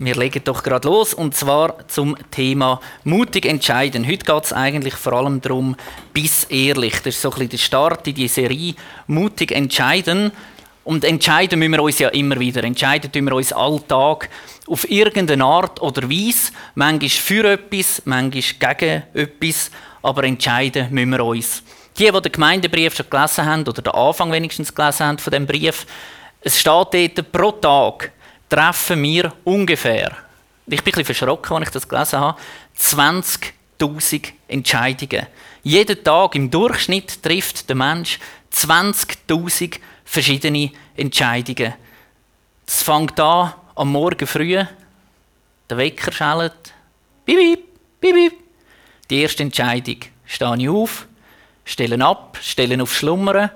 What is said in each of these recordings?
Wir legen doch gerade los und zwar zum Thema mutig entscheiden. Heute geht es eigentlich vor allem darum, bis ehrlich. Das ist so ein bisschen der Start in die Serie mutig entscheiden. Und entscheiden müssen wir uns ja immer wieder. Entscheiden tun wir uns Alltag auf irgendeine Art oder Weise. Manchmal für etwas, manchmal gegen etwas. Aber entscheiden müssen wir uns. Die, die den Gemeindebrief schon gelesen haben, oder den Anfang wenigstens gelesen haben von dem Brief, es steht dort pro Tag treffen wir ungefähr, ich bin ein bisschen verschrocken, als ich das gelesen habe, 20.000 Entscheidungen. Jeden Tag im Durchschnitt trifft der Mensch 20.000 verschiedene Entscheidungen. Es fängt an am Morgen früh, der Wecker schellt, bip, bip, bip. Die erste Entscheidung, stehe ich auf, stelle ab, stelle auf Schlummern.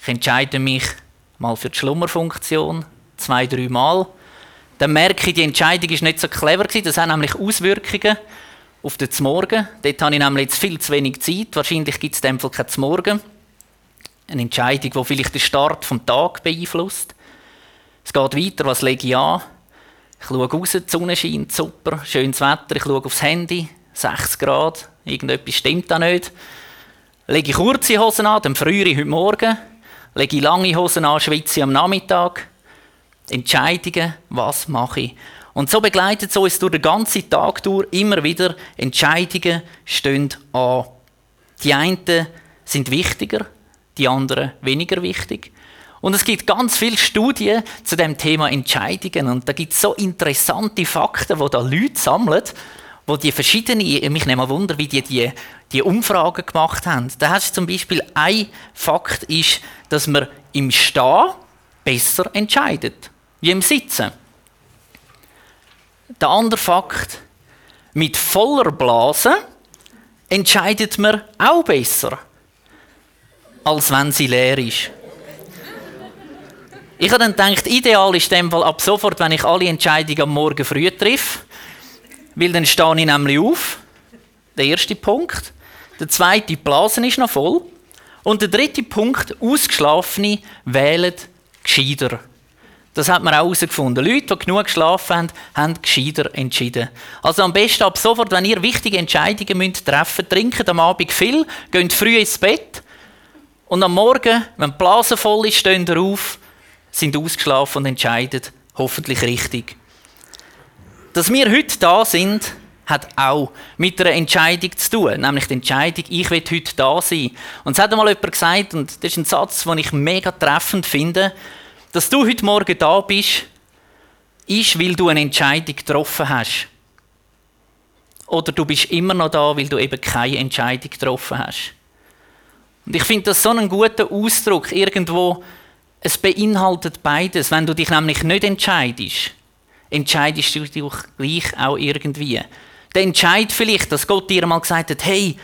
Ich entscheide mich mal für die Schlummerfunktion, zwei, drei Mal. Dann merke ich, die Entscheidung ist nicht so clever. Das hat nämlich Auswirkungen auf den Morgen. Dort habe ich nämlich jetzt viel zu wenig Zeit. Wahrscheinlich gibt es in dem Fall kein Morgen. Eine Entscheidung, die vielleicht den Start des Tages beeinflusst. Es geht weiter, was lege ich an? Ich schaue raus, die Sonne scheint, super, schönes Wetter, ich schaue aufs Handy, 6 Grad, irgendetwas stimmt da nicht. Lege ich kurze Hosen an, dann friere ich heute Morgen. Lege ich lange Hosen an, schwitze ich am Nachmittag. Entscheidungen, was mache ich. Und so begleitet es uns durch den ganzen Tag durch immer wieder Entscheidungen stehen an. Die einen sind wichtiger, die anderen weniger wichtig. Und es gibt ganz viele Studien zu dem Thema Entscheidungen und da gibt es so interessante Fakten, wo da Leute sammeln, wo die verschiedenen, mich nehme Wunder, wie die, die die Umfragen gemacht haben. Da hast du zum Beispiel ein Fakt ist, dass man im Stehen besser entscheidet wie im Sitzen. Der andere Fakt, mit voller Blase entscheidet man auch besser, als wenn sie leer ist. Ich habe dann gedacht, ideal ist in dem Fall ab sofort, wenn ich alle Entscheidungen am Morgen früh treffe, weil dann stehe ich nämlich auf. Der erste Punkt. Der zweite, die Blasen ist noch voll. Und der dritte Punkt, Ausgeschlafene wählen gescheiter. Das hat man auch herausgefunden. Leute, die genug geschlafen haben, haben gescheiter entschieden. Also am besten ab sofort, wenn ihr wichtige Entscheidungen müsst treffen müsst, trinkt am Abend viel, geht früh ins Bett und am Morgen, wenn die Blase voll ist, stehen ihr auf, sind ausgeschlafen und entscheiden hoffentlich richtig. Dass wir heute da sind, hat auch mit einer Entscheidung zu tun, nämlich die Entscheidung, ich will heute da sein. Und es hat einmal jemand gesagt, und das ist ein Satz, den ich mega treffend finde, dass du heute Morgen da bist, ist, weil du eine Entscheidung getroffen hast. Oder du bist immer noch da, weil du eben keine Entscheidung getroffen hast. Und ich finde das so einen guten Ausdruck. Irgendwo, es beinhaltet beides. Wenn du dich nämlich nicht entscheidest, entscheidest du dich gleich auch irgendwie. Der Entscheid vielleicht, dass Gott dir mal gesagt hat, hey,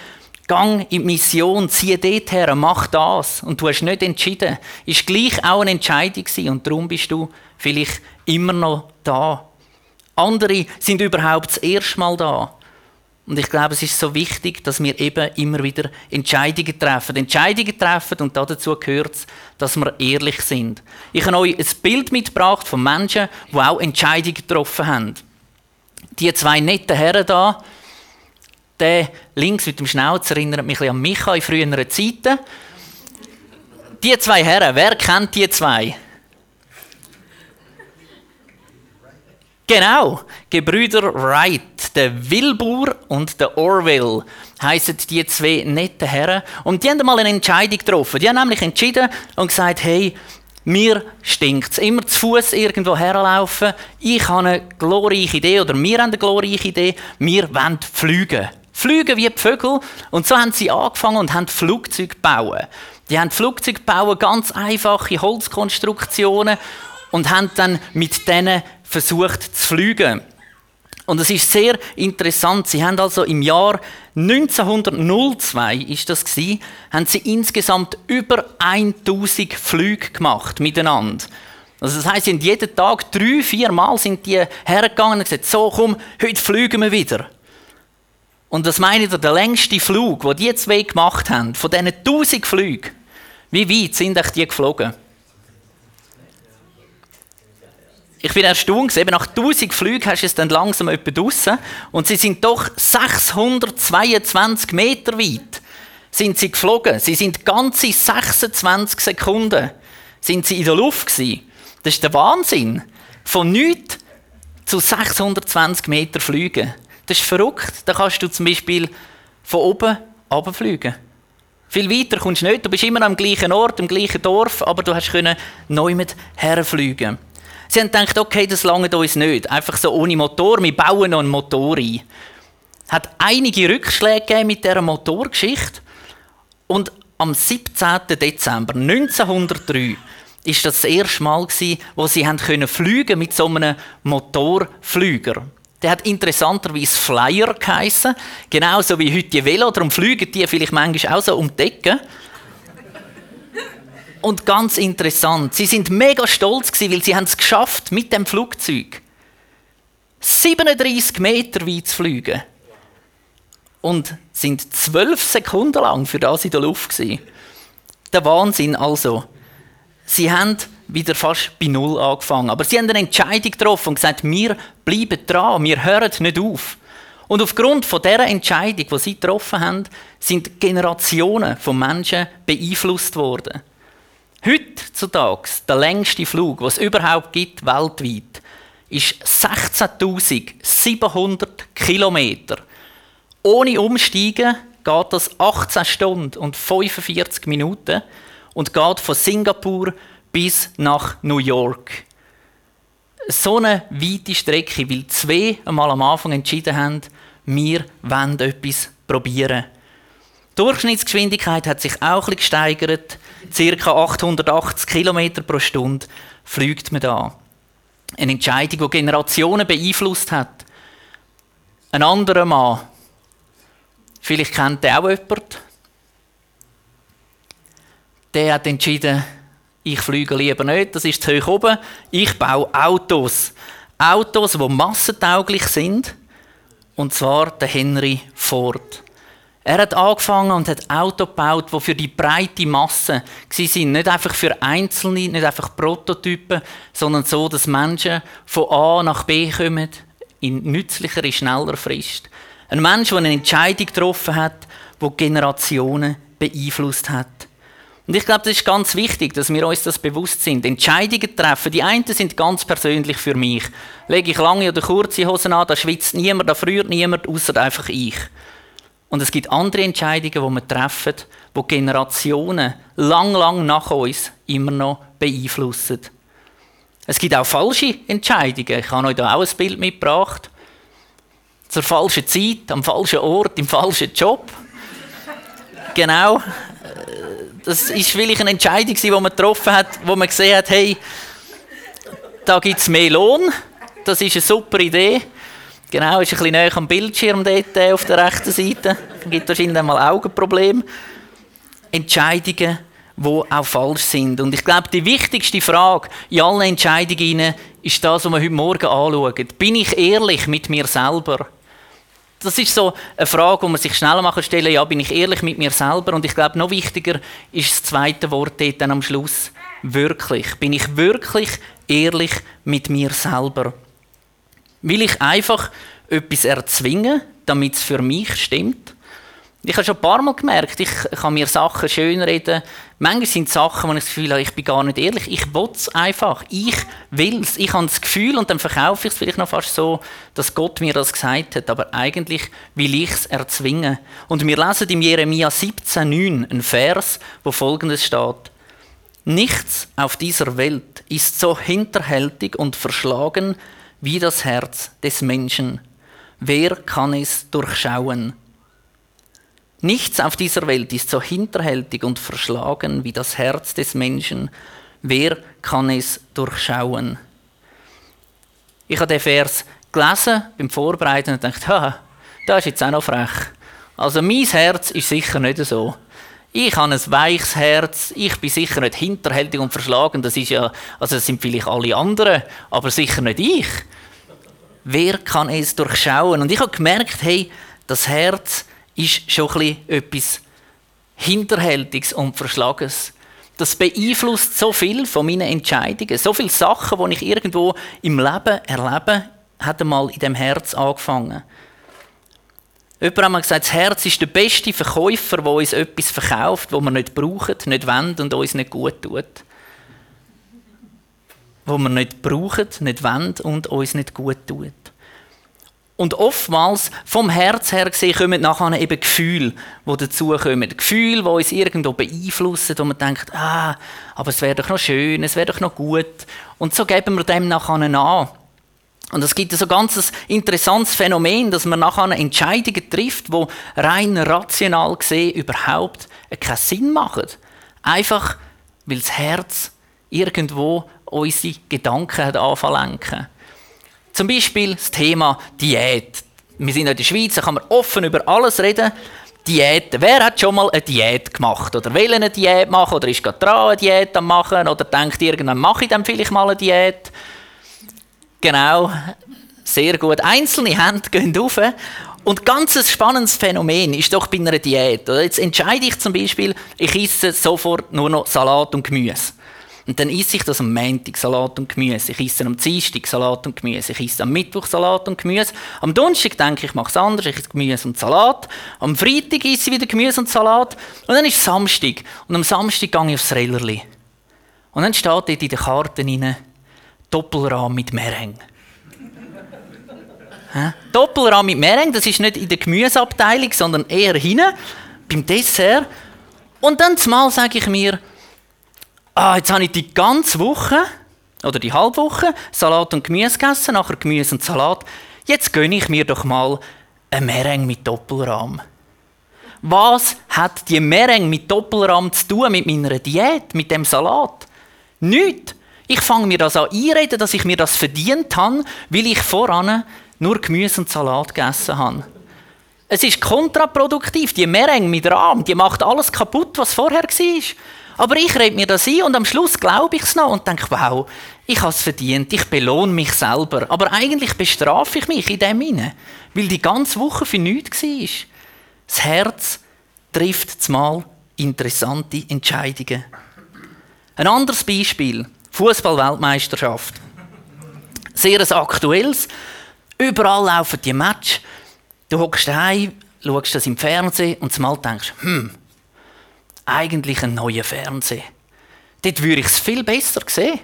Gang in die Mission, zieh dort her, mach das. Und du hast nicht entschieden. Ist gleich auch eine Entscheidung gewesen. Und darum bist du vielleicht immer noch da. Andere sind überhaupt das erste Mal da. Und ich glaube, es ist so wichtig, dass wir eben immer wieder Entscheidungen treffen. Entscheidungen treffen und dazu gehört es, dass wir ehrlich sind. Ich habe euch ein Bild mitgebracht von Menschen, die auch Entscheidungen getroffen haben. Die zwei netten Herren da, der links mit dem Schnauz erinnert mich an Micha in früheren Zeiten. Die zwei Herren, wer kennt die zwei? Genau, Gebrüder Wright, der Wilbur und der Orwell heißen die zwei nette Herren. Und die haben mal eine Entscheidung getroffen. Die haben nämlich entschieden und gesagt, hey, mir stinkt es. Immer zu Fuß irgendwo herlaufen. Ich habe eine glorreiche Idee oder wir haben eine glorreiche Idee. Wir wollen fliegen. Fliegen wie Vögel. Und so haben sie angefangen und haben Flugzeuge bauen. Die haben Flugzeuge bauen, ganz einfache Holzkonstruktionen und haben dann mit denen versucht zu fliegen. Und es ist sehr interessant. Sie haben also im Jahr 1902 ist das gewesen, haben sie insgesamt über 1000 Flüge gemacht miteinander. Also das heißt, sind jeden Tag drei, vier Mal sind die hergegangen und gesagt, so komm, heute fliegen wir wieder. Und das meine ich, der längste Flug, den die zwei gemacht haben, von diesen 1000 Flügen, wie weit sind euch die geflogen? ich bin erstaunt, eben nach 1000 Flügen hast du es dann langsam etwa draussen. Und sie sind doch 622 Meter weit sind sie geflogen. Sie sind ganze 26 Sekunden sind sie in der Luft gewesen. Das ist der Wahnsinn. Von nichts zu 620 Meter fliegen. Das ist verrückt. Da kannst du zum Beispiel von oben runterfliegen. Viel weiter kommst du nicht. Du bist immer am gleichen Ort, im gleichen Dorf, aber du hast neu mit herfliegen. Sie haben gedacht, okay, das lange uns nicht. Einfach so ohne Motor. Wir bauen noch einen Motor ein. Es hat einige Rückschläge mit dieser Motorgeschichte. Und am 17. Dezember 1903 ist das, das erste Mal, wo sie haben fliegen mit so einem Motorflüger. Der hat interessanterweise Flyer geheissen, genauso wie heute die Velo. Darum fliegen die vielleicht manchmal auch so um die Ecke. Und ganz interessant, sie sind mega stolz gewesen, weil sie es geschafft mit dem Flugzeug 37 Meter weit zu fliegen und sind zwölf Sekunden lang für das in der Luft gewesen. Der Wahnsinn also. Sie haben wieder fast bei Null angefangen. Aber sie haben eine Entscheidung getroffen und gesagt, wir bleiben dran, wir hören nicht auf. Und aufgrund von dieser Entscheidung, die sie getroffen haben, sind Generationen von Menschen beeinflusst worden. Heutzutage, der längste Flug, den es überhaupt gibt, weltweit, ist 16.700 Kilometer. Ohne Umsteigen geht das 18 Stunden und 45 Minuten und geht von Singapur bis nach New York. So eine weite Strecke, weil zwei einmal am Anfang entschieden haben, wir wollen etwas probieren. Die Durchschnittsgeschwindigkeit hat sich auch ein gesteigert. Ca. 880 km pro Stunde fliegt man da. Eine Entscheidung, die Generationen beeinflusst hat. Ein anderer Mann, vielleicht kennt ihr auch jemand, der hat entschieden, ich fliege lieber nicht, das ist zu hoch oben. Ich baue Autos. Autos, die massentauglich sind. Und zwar der Henry Ford. Er hat angefangen und hat Autos gebaut, die für die breite Masse sind. Nicht einfach für Einzelne, nicht einfach Prototypen, sondern so, dass Menschen von A nach B kommen in nützlicher, schneller Frist. Ein Mensch, der eine Entscheidung getroffen hat, die Generationen beeinflusst hat. Und ich glaube, das ist ganz wichtig, dass wir uns das bewusst sind. Entscheidungen treffen. Die einen sind ganz persönlich für mich. Lege ich lange oder kurze Hosen an, da schwitzt niemand, da friert niemand, außer einfach ich. Und es gibt andere Entscheidungen, die wir treffen, die Generationen lang, lang nach uns immer noch beeinflussen. Es gibt auch falsche Entscheidungen. Ich habe euch da auch ein Bild mitgebracht. Zur falschen Zeit, am falschen Ort, im falschen Job. Genau das ist vielleicht eine Entscheidung, die man getroffen hat, wo man gesehen hat, hey, da gibt es mehr Lohn. Das ist eine super Idee. Genau, ist ein bisschen näher am Bildschirm dort äh, auf der rechten Seite. Dann gibt wahrscheinlich einmal Augenprobleme. Entscheidungen, die auch falsch sind. Und ich glaube, die wichtigste Frage in allen Entscheidungen ist das, was wir heute Morgen anschauen. Bin ich ehrlich mit mir selber? Das ist so eine Frage, die man sich schneller machen stellen ja, bin ich ehrlich mit mir selber? Und ich glaube, noch wichtiger ist das zweite Wort dort dann am Schluss. Wirklich. Bin ich wirklich ehrlich mit mir selber? Will ich einfach etwas erzwingen, damit es für mich stimmt? Ich habe schon ein paar Mal gemerkt, ich kann mir Sachen schönreden. Manchmal sind es Sachen, wo ich das Gefühl habe, ich bin gar nicht ehrlich. Ich will es einfach. Ich will es. Ich habe das Gefühl und dann verkaufe ich es vielleicht noch fast so, dass Gott mir das gesagt hat. Aber eigentlich will ich es erzwingen. Und wir lesen im Jeremia 17,9 einen Vers, wo folgendes steht. Nichts auf dieser Welt ist so hinterhältig und verschlagen wie das Herz des Menschen. Wer kann es durchschauen? Nichts auf dieser Welt ist so hinterhältig und verschlagen wie das Herz des Menschen. Wer kann es durchschauen? Ich habe den Vers gelesen beim Vorbereiten und dachte, ha, das ist jetzt auch noch frech. Also mein Herz ist sicher nicht so. Ich habe ein weiches Herz, ich bin sicher nicht hinterhältig und verschlagen, das ist ja, also das sind vielleicht alle anderen, aber sicher nicht ich. Wer kann es durchschauen? Und ich habe gemerkt, hey, das Herz ist schon etwas Hinterhältiges und Verschlagenes. Das beeinflusst so viel von meinen Entscheidungen. So viele Sachen, die ich irgendwo im Leben erlebe, hat einmal in dem Herz angefangen. Jemand hat mal gesagt, das Herz ist der beste Verkäufer, der uns etwas verkauft, das wir nicht brauchen, nicht wollen und uns nicht gut tut. Wo wir nicht brauchen, nicht wollen und uns nicht gut tut. Und oftmals, vom Herz her gesehen, kommen nachher eben Gefühle, die dazukommen. Gefühle, die uns irgendwo beeinflussen, wo man denkt, ah, aber es wäre doch noch schön, es wäre doch noch gut. Und so geben wir dem nachher an. Und es gibt so ein ganz interessantes Phänomen, dass man nachher Entscheidungen trifft, die rein rational gesehen überhaupt keinen Sinn machen. Einfach, weil das Herz irgendwo unsere Gedanken hat anfangen Zum Beispiel das Thema Diät. Wir sind in der Schweiz, da kann man offen über alles reden. Diät. Wer hat schon mal eine Diät gemacht? Oder will eine Diät machen? Oder ist gerade dran, eine Diät am machen? Oder denkt irgendwann, mache ich dann vielleicht mal eine Diät? Genau, sehr gut. Einzelne Hände gehen rauf. Und ganz ein spannendes Phänomen ist doch bei einer Diät. Jetzt entscheide ich zum Beispiel, ich esse sofort nur noch Salat und Gemüse. Und dann esse ich das am Montag Salat und Gemüse. Ich esse am Dienstag Salat und Gemüse. Ich esse am Mittwoch Salat und Gemüse. Am Donnerstag denke ich, ich mache es anders. Ich esse Gemüse und Salat. Am Freitag esse ich wieder Gemüse und Salat. Und dann ist es Samstag. Und am Samstag gehe ich aufs Rellerli. Und dann steht dort in den Karten rein, Doppelrahm mit Meringue. Doppelrahm mit Meringue, das ist nicht in der Gemüseabteilung, sondern eher hinten, beim Dessert. Und dann zumal sage ich mir, ah, jetzt habe ich die ganze Woche oder die halbe Woche Salat und Gemüse gegessen, nachher Gemüse und Salat. Jetzt gönne ich mir doch mal ein Meringue mit Doppelrahm. Was hat die Meringue mit Doppelrahm zu tun mit meiner Diät, mit dem Salat? Nichts. Ich fange mir das an einreden, dass ich mir das verdient habe, weil ich voran nur Gemüse und Salat gegessen habe. Es ist kontraproduktiv. Die Meringue mit Rahm, die macht alles kaputt, was vorher war. Aber ich rede mir das ein und am Schluss glaube ich es noch und denke, wow, ich habe es verdient, ich belohne mich selber. Aber eigentlich bestrafe ich mich in dem hinein, weil die ganze Woche für nichts war. Das Herz trifft zumal interessante Entscheidungen. Ein anderes Beispiel. Fußball-Weltmeisterschaft. Sehr ein aktuelles. Überall laufen die Match. Du hockst daheim, schaust das im Fernsehen und zumal denkst, hm, eigentlich ein neuer Fernseher. Dort würde ich es viel besser sehen.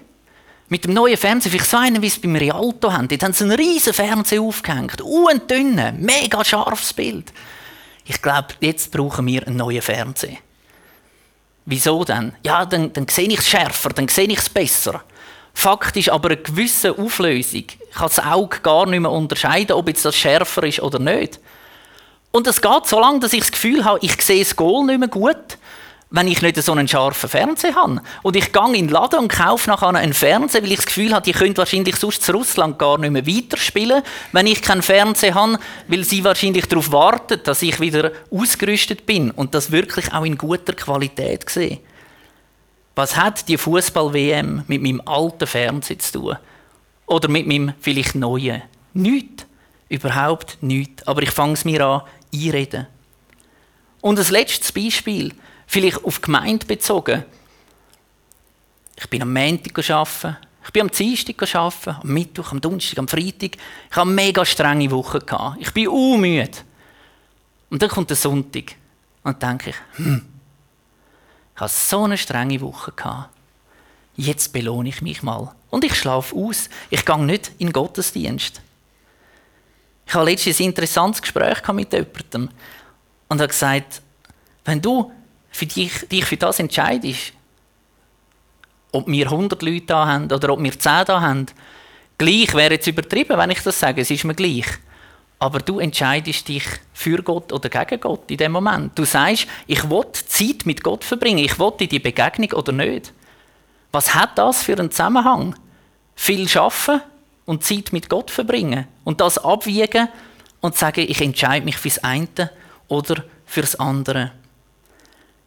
Mit dem neuen Fernseher, vielleicht so einen, wie es beim Rialto haben. Dort haben sie einen riesen Fernseher aufgehängt. Un dünne, mega scharfes Bild. Ich glaube, jetzt brauchen wir einen neuen Fernseher. Wieso denn? Ja, dann, dann sehe ich es schärfer, dann sehe ich es besser. Faktisch aber eine gewisse Auflösung. Ich kann das Auge gar nicht mehr unterscheiden, ob jetzt das schärfer ist oder nicht. Und es geht so lange, dass ich das Gefühl habe, ich sehe das Goal nicht mehr gut wenn ich nicht so einen scharfen Fernseher habe. Und ich gehe in den Laden und kaufe nachher einen Fernseher, weil ich das Gefühl habe, die können wahrscheinlich sonst zu Russland gar nicht mehr weiterspielen, wenn ich keinen Fernseher habe, weil sie wahrscheinlich darauf warten, dass ich wieder ausgerüstet bin und das wirklich auch in guter Qualität sehe. Was hat die Fußball-WM mit meinem alten Fernseher zu tun? Oder mit meinem vielleicht neuen? Nichts. Überhaupt nichts. Aber ich fange es mir an, einreden. Und das letztes Beispiel – Vielleicht auf die Gemeinde bezogen. Ich bin am Montag arbeiten, ich bin am Dienstag arbeiten, am Mittwoch, am Donnerstag, am Freitag. Ich habe eine mega strenge Woche. Ich bin unmüde. Und dann kommt der Sonntag. Und dann denke ich, hm, ich habe so eine strenge Woche. Jetzt belohne ich mich mal. Und ich schlafe aus. Ich gehe nicht in den Gottesdienst. Ich habe letztens ein interessantes Gespräch mit jemandem und habe gesagt, wenn du für dich, dich für das entscheidest, ob wir 100 Leute da haben oder ob wir 10 da haben, gleich wäre jetzt übertrieben, wenn ich das sage, es ist mir gleich. Aber du entscheidest dich für Gott oder gegen Gott in dem Moment. Du sagst, ich will Zeit mit Gott verbringen, ich will in die Begegnung oder nicht. Was hat das für einen Zusammenhang? Viel schaffen und Zeit mit Gott verbringen und das abwiegen und sagen, ich entscheide mich fürs eine oder fürs andere.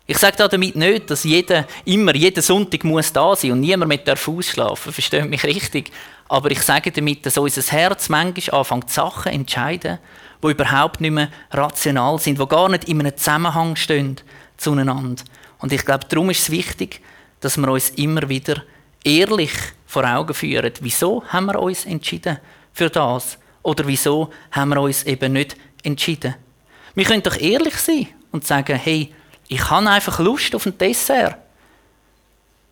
Ich sage damit nicht, dass jeder immer, jeden Sonntag muss da sein und niemand mit darf ausschlafen. Versteht mich richtig. Aber ich sage damit, dass unser Herz manchmal anfängt, Sachen zu entscheiden, die überhaupt nicht mehr rational sind, die gar nicht in einem Zusammenhang stehen zueinander. Und ich glaube, darum ist es wichtig, dass wir uns immer wieder ehrlich vor Augen führen, wieso haben wir uns entschieden für das oder wieso haben wir uns eben nicht entschieden. Wir können doch ehrlich sein und sagen, hey, ich habe einfach Lust auf ein Dessert.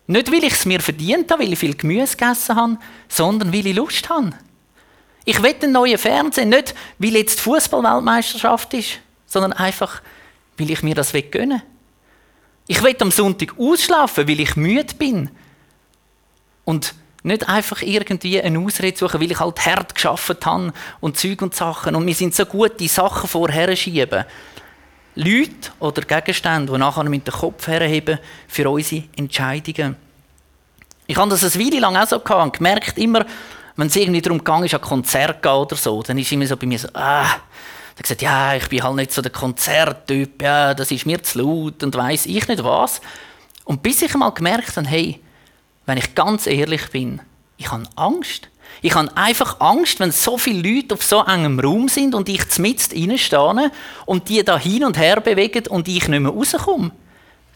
Nicht, weil ich es mir verdient habe, weil ich viel Gemüse gegessen habe, sondern weil ich Lust habe. Ich will einen neuen Fernseher, nicht weil jetzt Fußballweltmeisterschaft ist, sondern einfach, weil ich mir das gönnen will. Ich will am Sonntag ausschlafen, weil ich müde bin. Und nicht einfach irgendwie eine Ausrede suchen, weil ich halt hart geschafft habe und Zeug und Sachen. Und wir sind so gut, die Sachen vorher schieben. Leute oder Gegenstände, die nachher mit dem Kopf herheben für unsere Entscheidungen. Ich habe das eine Weile lang auch so gehabt und gemerkt, immer, wenn es irgendwie darum ging, an Konzert gehen oder so, dann ist immer so bei mir so, ah, dann gesagt, ja, ich bin halt nicht so der Konzerttyp, ja, das ist mir zu laut und weiß ich nicht was. Und bis ich mal gemerkt habe, hey, wenn ich ganz ehrlich bin, ich habe Angst. Ich habe einfach Angst, wenn so viele Leute auf so engem Raum sind und ich zmitzt reinstehe und die da hin und her bewegen und ich nicht mehr rauskomme.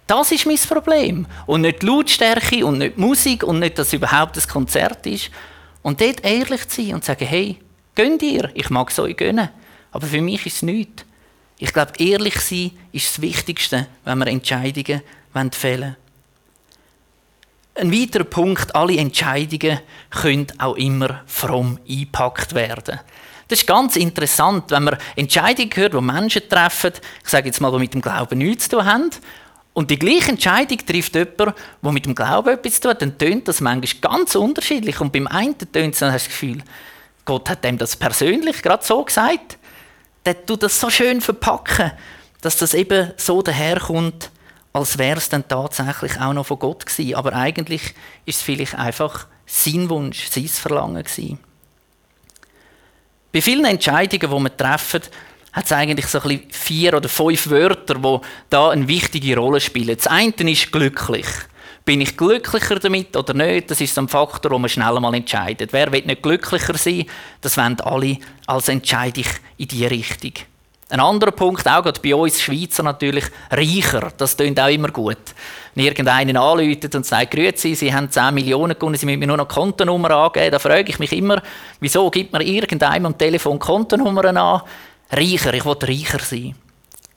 Das ist mein Problem. Und nicht die Lautstärke und nicht die Musik und nicht, dass es überhaupt ein Konzert ist. Und dort ehrlich zu sein und zu sagen, hey, gönnt ihr, ich mag es euch gönnen. Aber für mich ist es nichts. Ich glaube, ehrlich sein ist das Wichtigste, wenn wir Entscheidungen fällen wollen. Ein weiterer Punkt, alle Entscheidungen können auch immer fromm eingepackt werden. Das ist ganz interessant, wenn man Entscheidungen hört, die Menschen treffen, ich sage jetzt mal, die mit dem Glauben nichts zu tun haben, und die gleiche Entscheidung trifft jemand, der mit dem Glauben etwas zu tun hat, dann tönt das manchmal ganz unterschiedlich. Und beim einen tönt es, dann hast du das Gefühl, Gott hat dem das persönlich gerade so gesagt. Der tut das so schön verpacken, dass das eben so daherkommt, als wäre es dann tatsächlich auch noch von Gott gewesen. Aber eigentlich ist es vielleicht einfach sein Wunsch, sein Verlangen gewesen. Bei vielen Entscheidungen, die wir treffen, hat es eigentlich so ein vier oder fünf Wörter, die da eine wichtige Rolle spielen. Das eine ist glücklich. Bin ich glücklicher damit oder nicht? Das ist so ein Faktor, den man schnell mal entscheidet. Wer will nicht glücklicher sein? Das wollen alle, als entscheide ich in diese Richtung. Ein anderer Punkt, auch gerade bei uns Schweizer natürlich, reicher. Das klingt auch immer gut. Wenn irgendeinen anläutet und sagt, grüezi, Sie haben 10 Millionen gewonnen, Sie müssen mir nur noch Kontonummer angeben, dann frage ich mich immer, wieso gibt man irgendeinem am Telefon Kontonummern an? Reicher, ich will reicher sein.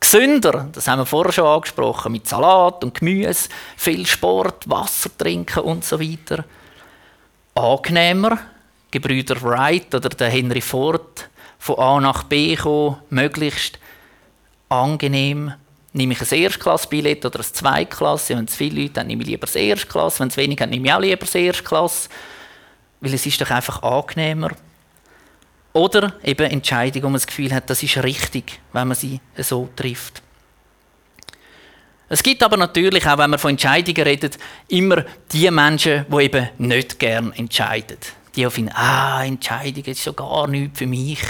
Gesünder, das haben wir vorher schon angesprochen, mit Salat und Gemüse, viel Sport, Wasser trinken und so weiter. Angenehmer, Gebrüder Wright oder der Henry Ford, von A nach B kommen, möglichst angenehm. Nehme ich ein Erstklassbillett oder ein Zweitklasse? Wenn es viele Leute haben, nehme ich lieber das Erstklasse. Wenn es wenig haben, nehme ich auch lieber das Erstklasse. Weil es ist doch einfach angenehmer. Oder eben Entscheidungen, wo man das Gefühl hat, das ist richtig, wenn man sie so trifft. Es gibt aber natürlich, auch wenn man von Entscheidungen redet, immer die Menschen, die eben nicht gern entscheiden. Die auch finden, ah, Entscheidungen ist schon gar nichts für mich.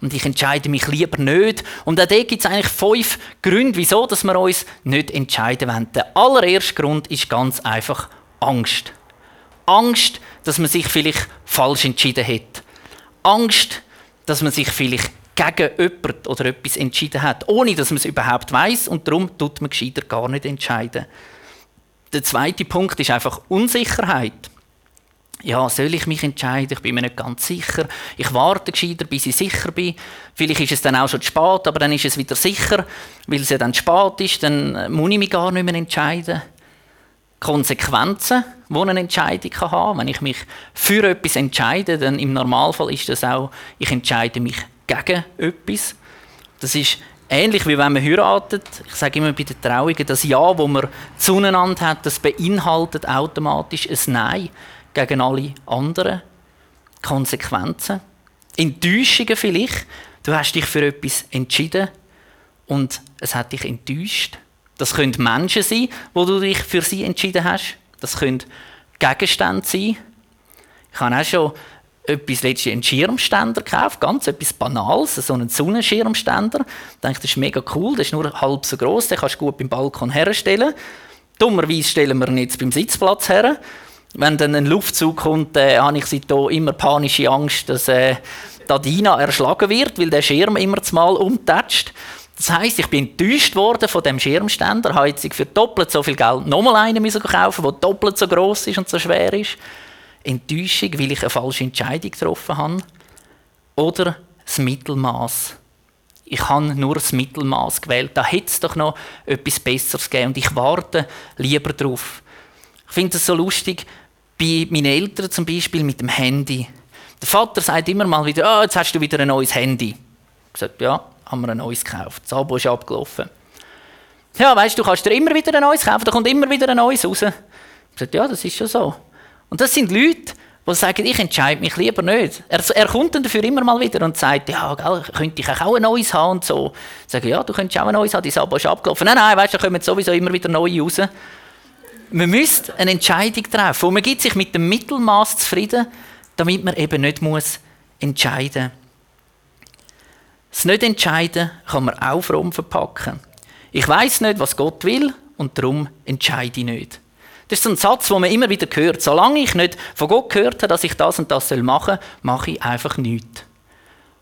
Und ich entscheide mich lieber nicht. Und auch da gibt es eigentlich fünf Gründe, wieso dass wir uns nicht entscheiden wollen. Der allererste Grund ist ganz einfach Angst. Angst, dass man sich vielleicht falsch entschieden hat. Angst, dass man sich vielleicht gegen jemanden oder etwas entschieden hat, ohne dass man es überhaupt weiß und darum tut man gescheiter gar nicht entscheiden. Der zweite Punkt ist einfach Unsicherheit. Ja, soll ich mich entscheiden? Ich bin mir nicht ganz sicher. Ich warte gescheiter, bis ich sicher bin. Vielleicht ist es dann auch schon zu spät, aber dann ist es wieder sicher. Weil es ja dann zu spät ist, dann muss ich mich gar nicht mehr entscheiden. Konsequenzen, die eine Entscheidung haben kann. Wenn ich mich für etwas entscheide, dann im Normalfall ist das auch, ich entscheide mich gegen etwas. Das ist ähnlich wie wenn man heiratet. Ich sage immer bei den Trauungen, das Ja, das man zueinander hat, das beinhaltet automatisch ein Nein gegen alle anderen. Konsequenzen. Enttäuschungen vielleicht. Du hast dich für etwas entschieden und es hat dich enttäuscht. Das können Menschen sein, wo du dich für sie entschieden hast. Das können Gegenstände sein. Ich habe auch schon etwas letztens einen Schirmständer gekauft, ganz etwas Banales, so einen Sonnenschirmständer. Ich dachte, das ist mega cool, das ist nur halb so groß, den kannst du gut beim Balkon herstellen. Dummerweise stellen wir ihn jetzt beim Sitzplatz her. Wenn dann ein Luftzug kommt, äh, habe ich seitdem immer panische Angst, dass äh, Dina erschlagen wird, weil der Schirm immer mal umtätscht. Das heisst, ich bin enttäuscht worden von dem Schirmständer, habe jetzt für doppelt so viel Geld nochmal einen müssen kaufen, der doppelt so groß ist und so schwer ist. Enttäuschung, weil ich eine falsche Entscheidung getroffen habe. Oder das Mittelmaß. Ich habe nur das Mittelmaß gewählt. Da hätte es doch noch etwas Besseres gegeben und ich warte lieber drauf. Ich finde es so lustig, bei meinen Eltern zum Beispiel mit dem Handy. Der Vater sagt immer mal wieder, oh, jetzt hast du wieder ein neues Handy. Ich sage, ja, haben wir ein neues gekauft. Das Abo ist abgelaufen. Ja, weißt du, du kannst dir immer wieder ein neues kaufen, da kommt immer wieder ein neues raus. Ich sage, ja, das ist schon so. Und das sind Leute, die sagen, ich entscheide mich lieber nicht. Er, er kommt dann dafür immer mal wieder und sagt, ja, gell, könnte ich auch ein neues haben und so. Ich sage, ja, du könntest auch ein neues haben, dein Abo ist abgelaufen. Nein, nein, weißt du, da kommen sowieso immer wieder neue raus. Man müsste eine Entscheidung treffen und man gibt sich mit dem Mittelmaß zufrieden, damit man eben nicht muss entscheiden muss. Das Nicht-Entscheiden kann man auch fromm verpacken. Ich weiß nicht, was Gott will und darum entscheide ich nicht. Das ist so ein Satz, den man immer wieder hört. Solange ich nicht von Gott gehört habe, dass ich das und das machen soll, mache ich einfach nichts.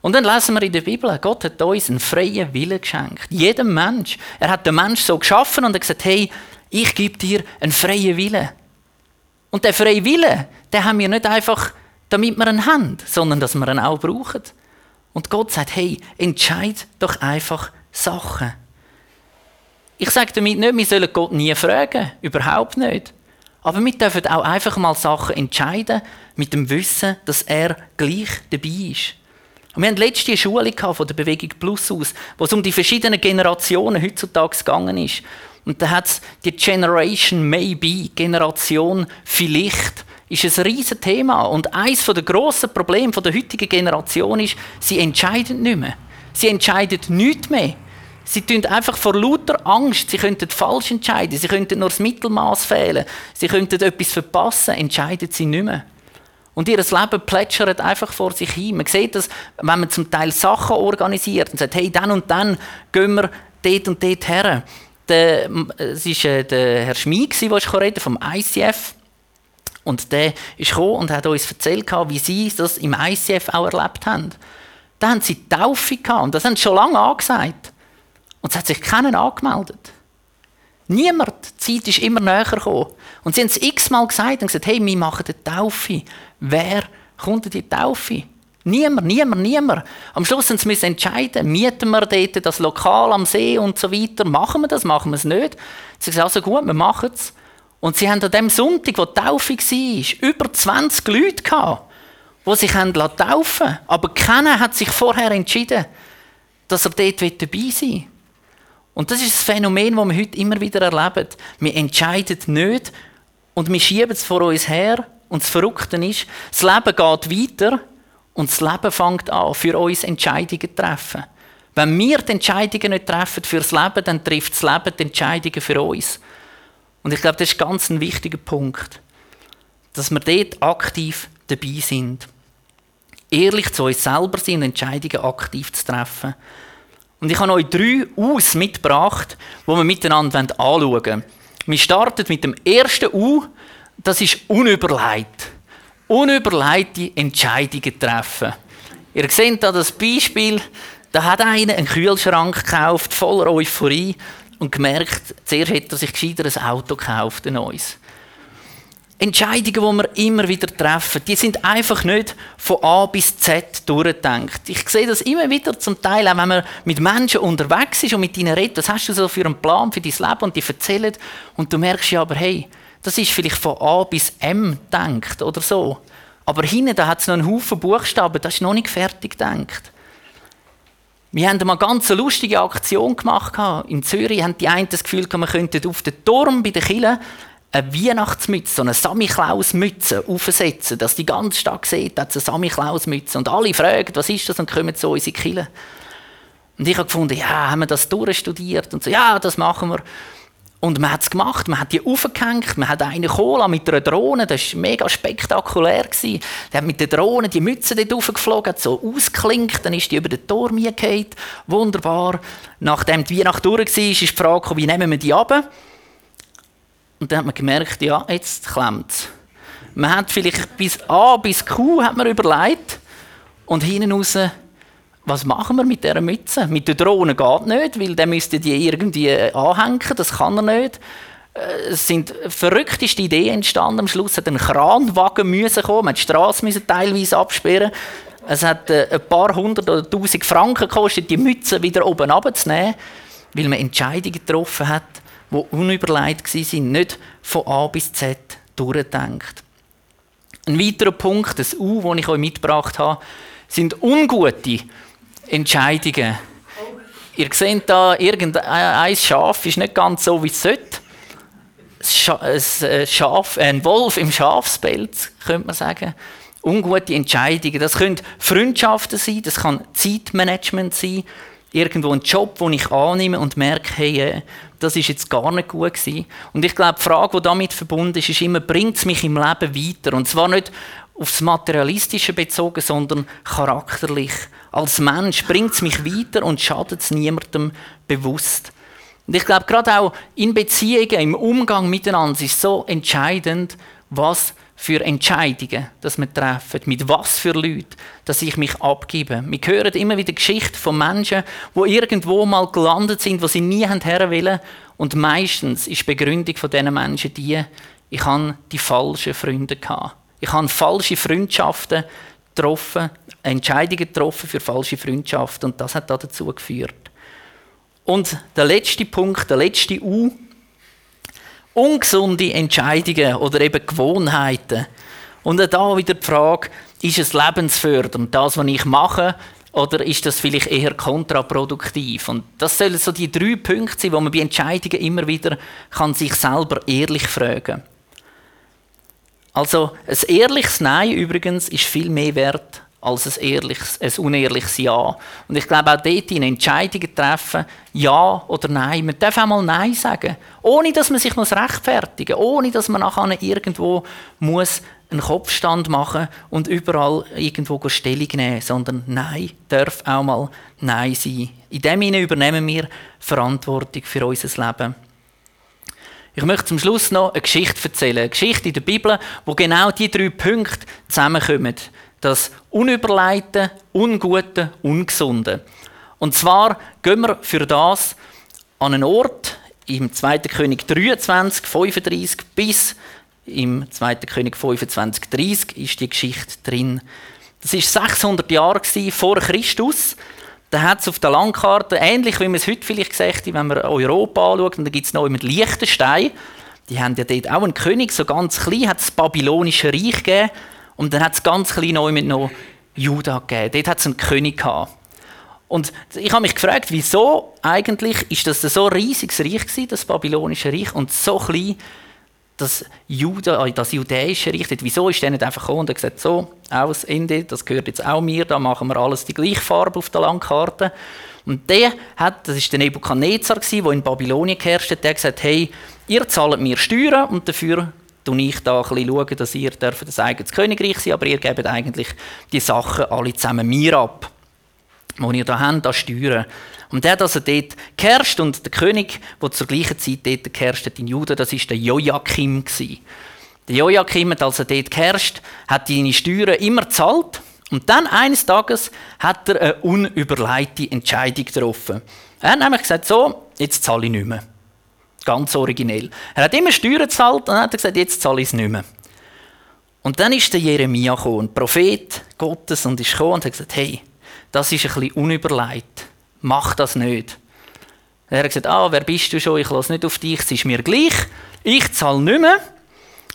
Und dann lesen wir in der Bibel, Gott hat uns einen freien Willen geschenkt. Jedem Mensch. Er hat den Mensch so geschaffen und hat gesagt, hey, ich gebe dir einen freien Willen. Und der freie Wille, den haben wir nicht einfach, damit wir ihn haben, sondern dass wir ihn auch brauchen. Und Gott sagt, hey, entscheid doch einfach Sachen. Ich sage damit nicht, wir sollen Gott nie fragen. Überhaupt nicht. Aber wir dürfen auch einfach mal Sachen entscheiden, mit dem Wissen, dass er gleich dabei ist. Und wir hatten letzte Schule von der Bewegung Plus aus, wo es um die verschiedenen Generationen heutzutage gegangen ist. Und da hat es die Generation Maybe, Generation vielleicht ist ein riesiges Thema. Und eines der grossen Probleme der heutigen Generation ist, sie entscheiden nicht mehr. Sie entscheiden nichts mehr. Sie tun einfach vor lauter Angst, sie könnten falsch entscheiden, sie könnten nur das Mittelmaß fehlen, sie könnten etwas verpassen, entscheiden sie nicht mehr. Und ihr Leben plätschert einfach vor sich hin. Man sieht das, wenn man zum Teil Sachen organisiert und sagt, hey, dann und dann gehen wir dort und dort her. Es war äh, der Herr Schmid, der vom ICF und der ist gekommen und hat uns erzählt, wie sie das im ICF auch erlebt haben. Da haben sie Taufe gehabt und das haben sie schon lange angesagt. Und es hat sich keiner angemeldet. Niemand. Die Zeit ist immer näher gekommen. Und sie haben es x-mal gesagt und gesagt, hey, wir machen eine Taufe. Wer kommt in die Taufe? Niemand, niemand, niemand. Am Schluss müssen sie entscheiden, mieten wir dort das Lokal am See und so weiter. Machen wir das, machen wir es nicht? Sie haben gesagt, also gut, wir machen es. Und sie haben an dem Sonntag, wo die Taufe war, über 20 Leute gehabt, die sich taufen wollten. Aber keiner hat sich vorher entschieden, dass er dort dabei sein will. Und das ist das Phänomen, das wir heute immer wieder erleben. Wir entscheiden nicht und wir schieben es vor uns her. Und das Verrückte ist, das Leben geht weiter und das Leben fängt an, für uns Entscheidungen zu treffen. Wenn wir die Entscheidungen nicht treffen für das Leben, dann trifft das Leben die Entscheidungen für uns. Und ich glaube, das ist ganz ein wichtiger Punkt, dass wir dort aktiv dabei sind. Ehrlich zu uns selber sind, Entscheidungen aktiv zu treffen. Und ich habe euch drei U's mitgebracht, die wir miteinander anschauen wollen. Wir starten mit dem ersten U, das ist unüberlegt. Unüberlegte Entscheidungen treffen. Ihr seht hier das Beispiel, da hat einer einen Kühlschrank gekauft, voller Euphorie und gemerkt, zuerst hätte er sich gescheiter ein Auto gekauft, ein neues. Entscheidungen, die wir immer wieder treffen, die sind einfach nicht von A bis Z durchgedacht. Ich sehe das immer wieder zum Teil, auch wenn man mit Menschen unterwegs ist und mit ihnen redet, was hast du so für einen Plan für dein Leben und die erzählen und du merkst ja aber, hey, das ist vielleicht von A bis M gedacht oder so. Aber hinten, da hat es noch einen Haufen Buchstaben, das ist noch nicht fertig gedacht. Wir haben mal ganz eine lustige Aktion gemacht. In Zürich haben die einen das Gefühl, man könnte auf den Turm bei den Kille eine Weihnachtsmütze, so eine Samichlaus-Mütze aufsetzen, dass die ganze Stadt sieht, dass eine Samichlaus-Mütze Und alle fragen, was ist das und kommen zu unsere Kille. Und ich habe gefunden, ja, haben wir das durchstudiert? Und so, ja, das machen wir. Und man hat es gemacht, man hat die aufgehängt, man hat eine Cola mit einer Drohne, das war mega spektakulär. Gewesen. Der hat mit der Drohne die Mütze dort aufgeflogen, hat so ausgeklinkt, dann ist die über den Turm gefallen. Wunderbar. Nachdem die Weihnacht durch war, ist die Frage, wie nehmen wir die ab? Und dann hat man gemerkt, ja, jetzt klemmt es. Man hat vielleicht bis A bis Q hat man überlegt und hinten raus was machen wir mit dieser Mütze? Mit der Drohne geht nicht, weil der müsste die irgendwie äh, anhängen, das kann er nicht. Äh, es sind verrückteste Ideen entstanden. Am Schluss hat ein Kranwagen müssen kommen, man die Straße teilweise absperren. Es hat äh, ein paar hundert oder tausend Franken gekostet, die Mütze wieder oben abzunehmen, weil man Entscheidungen getroffen hat, die unüberlegt waren, nicht von A bis Z durchdenkt. Ein weiterer Punkt, das U, das ich euch mitgebracht habe, sind ungute Entscheidungen. Ihr seht da, irgendein Schaf ist nicht ganz so, wie es sollte. Ein, Schaf, ein Wolf im Schafspelz, könnte man sagen. Ungute Entscheidungen. Das können Freundschaften sein, das kann Zeitmanagement sein, irgendwo ein Job, den ich annehme und merke, hey, äh, das ist jetzt gar nicht gut gewesen. Und ich glaube, die Frage, die damit verbunden ist, ist immer, bringt es mich im Leben weiter? Und zwar nicht aufs Materialistische bezogen, sondern charakterlich. Als Mensch bringt es mich weiter und schadet es niemandem bewusst. Und ich glaube, gerade auch in Beziehungen, im Umgang miteinander ist so entscheidend, was für Entscheidungen, dass wir treffen, mit was für Leuten, dass ich mich abgebe. Wir hören immer wieder Geschichten von Menschen, die irgendwo mal gelandet sind, wo sie nie her wollen. Und meistens ist die Begründung von diesen Menschen die, ich habe die falschen Freunde gehabt. Ich habe falsche Freundschaften getroffen, Entscheidungen getroffen für falsche Freundschaften und das hat dazu geführt. Und der letzte Punkt, der letzte U, ungesunde Entscheidungen oder eben Gewohnheiten. Und da wieder die Frage, ist es lebensfördernd, das, was ich mache, oder ist das vielleicht eher kontraproduktiv? Und das sollen so die drei Punkte sein, wo man bei Entscheidungen immer wieder kann sich selber ehrlich fragen kann. Also ein ehrliches Nein übrigens ist viel mehr wert als ein, ehrliches, ein unehrliches Ja. Und ich glaube auch dort in Entscheidungen treffen, Ja oder Nein. Man darf auch mal Nein sagen, ohne dass man sich muss rechtfertigen muss, ohne dass man nachher irgendwo muss einen Kopfstand machen und überall irgendwo Stellung nehmen, sondern Nein darf auch mal Nein sein. In dem Sinne übernehmen wir Verantwortung für unser Leben. Ich möchte zum Schluss noch eine Geschichte erzählen. Eine Geschichte in der Bibel, wo genau die drei Punkte zusammenkommen. Das Unüberleiten, Ungute, Ungesunde. Und zwar gehen wir für das an einen Ort im 2. König 23, 35 bis im 2. König 25, 30 ist die Geschichte drin. Das ist 600 Jahre vor Christus da hat es auf der Landkarte, ähnlich wie man es heute vielleicht gesagt wenn man Europa anschaut, und da gibt es noch mit Liechtenstein, die haben ja dort auch einen König, so ganz klein, hat das babylonische Reich gegeben, und dann hat es ganz klein neu mit noch Juda gegeben. Dort hat es einen König gehabt. Und ich habe mich gefragt, wieso eigentlich ist das so riesiges Reich gewesen, das babylonische Reich, und so klein das, Juda, äh, das judäische Reich, wieso ist der nicht einfach gekommen und hat gesagt, so, aus Ende, das gehört jetzt auch mir, da machen wir alles die gleiche Farbe auf der Landkarte. Und der hat, das ist der Nebukadnezar der in Babylonien geherrscht hat, der gesagt, hey, ihr zahlt mir Steuern und dafür schaue ich da ein bisschen dass ihr das eigenes Königreich sein aber ihr gebt eigentlich die Sachen alle zusammen mir ab, die ihr da habt, da Steuern. Und der hat also dort geherrscht und der König, der zur gleichen Zeit dort geherrscht hat in Juda, das ist der Joachim Der Joachim hat also dort geherrscht, hat seine Steuern immer gezahlt und dann eines Tages hat er eine unüberleitete Entscheidung getroffen. Er hat nämlich gesagt, so, jetzt zahle ich nicht mehr. Ganz originell. Er hat immer Steuern gezahlt und hat er gesagt, jetzt zahle ich es nicht mehr. Und dann ist der Jeremia gekommen, ein Prophet Gottes, und ist gekommen und hat gesagt, hey, das ist ein bisschen unüberlegt. Mach das nicht. Er hat gesagt, ah, wer bist du schon, ich lasse nicht auf dich, es ist mir gleich, ich zahle nicht mehr.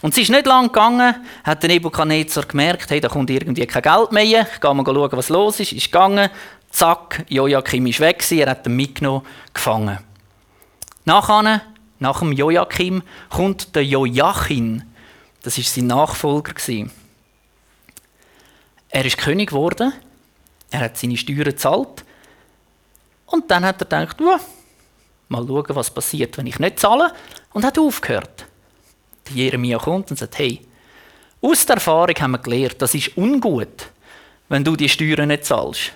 Und es ist nicht lang gegangen, hat der Nebuchadnezzar gemerkt, hey, da kommt irgendwie kein Geld mehr, ich gehe mal schauen, was los ist, ist gegangen, zack, Joachim ist weg er hat ihn mitgenommen, gefangen. Nachher, nach dem Joachim, kommt der Joachim, das ist sein Nachfolger Er ist König geworden, er hat seine Steuern gezahlt, und dann hat er gedacht, ja, mal schauen, was passiert, wenn ich nicht zahle. Und hat aufgehört. Der Jeremia kommt und sagt, hey, aus der Erfahrung haben wir gelernt, das ist ungut, wenn du die Steuern nicht zahlst.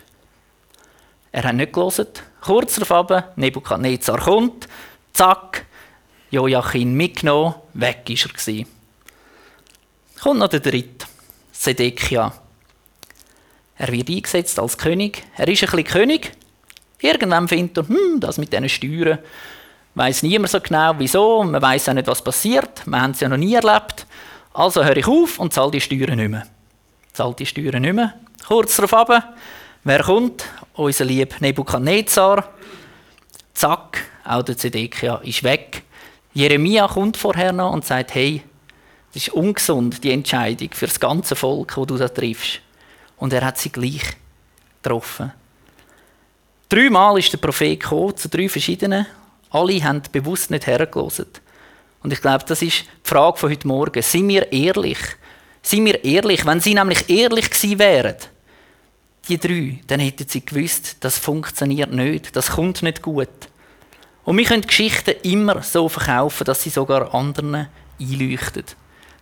Er hat nicht gelesen. Kurz darauf, Nebukadnezar kommt, zack, Joachim mitgenommen, weg ist er. Kommt noch der dritte, Sedekia. Er wird eingesetzt als König. Er ist ein bisschen König. Irgendwann findet er, hm, das mit diesen Steuern, weiß niemand so genau, wieso. Man weiß auch nicht, was passiert. Wir haben es ja noch nie erlebt. Also höre ich auf und zahle die Steuern nicht mehr. Zahle die Steuern nicht mehr. Kurz darauf ab, wer kommt? Unser lieber Nebukadnezar. Zack, auch der Zedekia ist weg. Jeremia kommt vorher noch und sagt, hey, das ist ungesund, die Entscheidung für das ganze Volk, wo du da triffst. Und er hat sie gleich getroffen. Dreimal ist der Prophet gekommen, zu drei verschiedenen. Alle haben bewusst nicht hergelassen. Und ich glaube, das ist die Frage von heute Morgen. Sind wir ehrlich? Sind wir ehrlich? Wenn sie nämlich ehrlich gewesen wären, die drei, dann hätten sie gewusst, das funktioniert nicht, das kommt nicht gut. Und wir können Geschichten immer so verkaufen, dass sie sogar anderen einleuchten.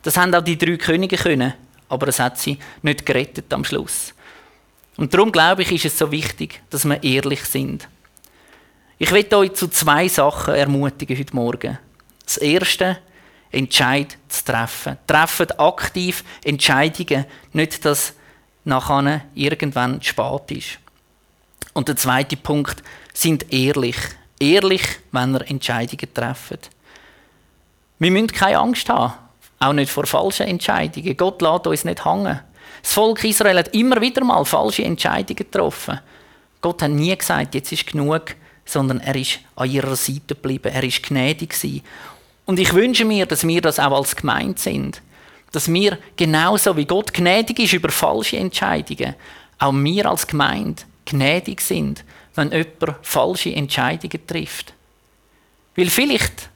Das haben auch die drei Könige können, aber es hat sie nicht gerettet am Schluss. Und darum glaube ich, ist es so wichtig, dass wir ehrlich sind. Ich will euch zu zwei Sachen ermutigen heute Morgen. Das erste, Entscheid zu treffen. Trefft aktiv Entscheidungen, nicht dass nachher irgendwann spät ist. Und der zweite Punkt, sind ehrlich. Ehrlich, wenn ihr Entscheidungen trefft. Wir müssen keine Angst haben, auch nicht vor falschen Entscheidungen. Gott lässt uns nicht hängen. Das Volk Israel hat immer wieder mal falsche Entscheidungen getroffen. Gott hat nie gesagt, jetzt ist genug, sondern er ist an ihrer Seite geblieben. Er ist gnädig gewesen. Und ich wünsche mir, dass wir das auch als Gemeinde sind. Dass wir genauso wie Gott gnädig ist über falsche Entscheidungen, auch wir als Gemeinde gnädig sind, wenn jemand falsche Entscheidungen trifft. Weil vielleicht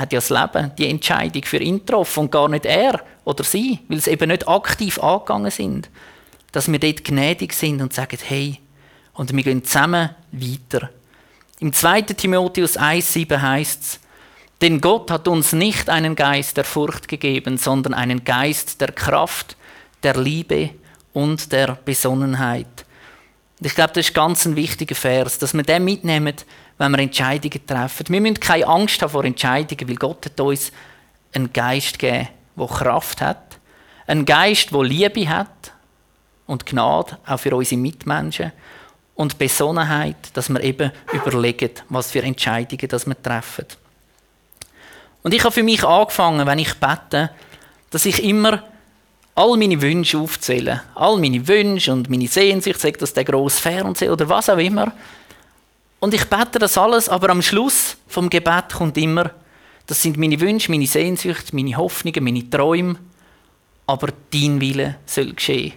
hat ja das Leben die Entscheidung für ihn getroffen und gar nicht er oder sie, weil sie eben nicht aktiv angegangen sind. Dass wir dort gnädig sind und sagen, hey, und wir gehen zusammen weiter. Im 2. Timotheus 1,7 heißt es, denn Gott hat uns nicht einen Geist der Furcht gegeben, sondern einen Geist der Kraft, der Liebe und der Besonnenheit. Ich glaube, das ist ganz ein wichtiger Vers, dass wir den mitnehmen, wenn wir Entscheidungen treffen. Wir müssen keine Angst haben vor Entscheidungen, weil Gott hat uns einen Geist gegeben, der Kraft hat, einen Geist, der Liebe hat und Gnade, auch für unsere Mitmenschen und Besonnenheit, dass wir eben überlegen, was für Entscheidungen das wir treffen. Und ich habe für mich angefangen, wenn ich bete, dass ich immer all meine Wünsche aufzähle. All meine Wünsche und meine Sehnsucht, sagt das der grosse Fernseher oder was auch immer. Und ich bete das alles, aber am Schluss vom Gebet kommt immer, das sind meine Wünsche, meine Sehnsucht, meine Hoffnungen, meine Träume, aber dein Wille soll geschehen.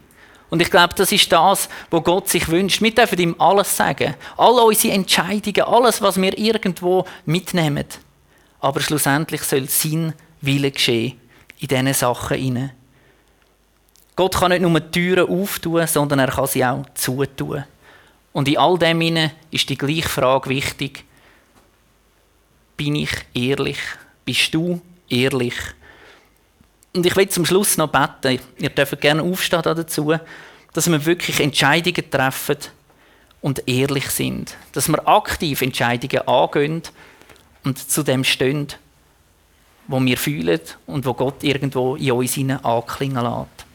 Und ich glaube, das ist das, was Gott sich wünscht. Wir dürfen ihm alles sagen. All unsere Entscheidungen, alles, was wir irgendwo mitnehmen. Aber schlussendlich soll sein Wille geschehen in diesen Sachen hinein. Gott kann nicht nur Türen auftun, sondern er kann sie auch zutun. Und in all dem hinein ist die gleiche Frage wichtig. Bin ich ehrlich? Bist du ehrlich? Und ich will zum Schluss noch beten, ihr dürft gerne aufstehen dazu, dass wir wirklich Entscheidungen treffen und ehrlich sind. Dass wir aktiv Entscheidungen angehen und zu dem stehen, wo wir fühlen und wo Gott irgendwo in uns anklingen lässt.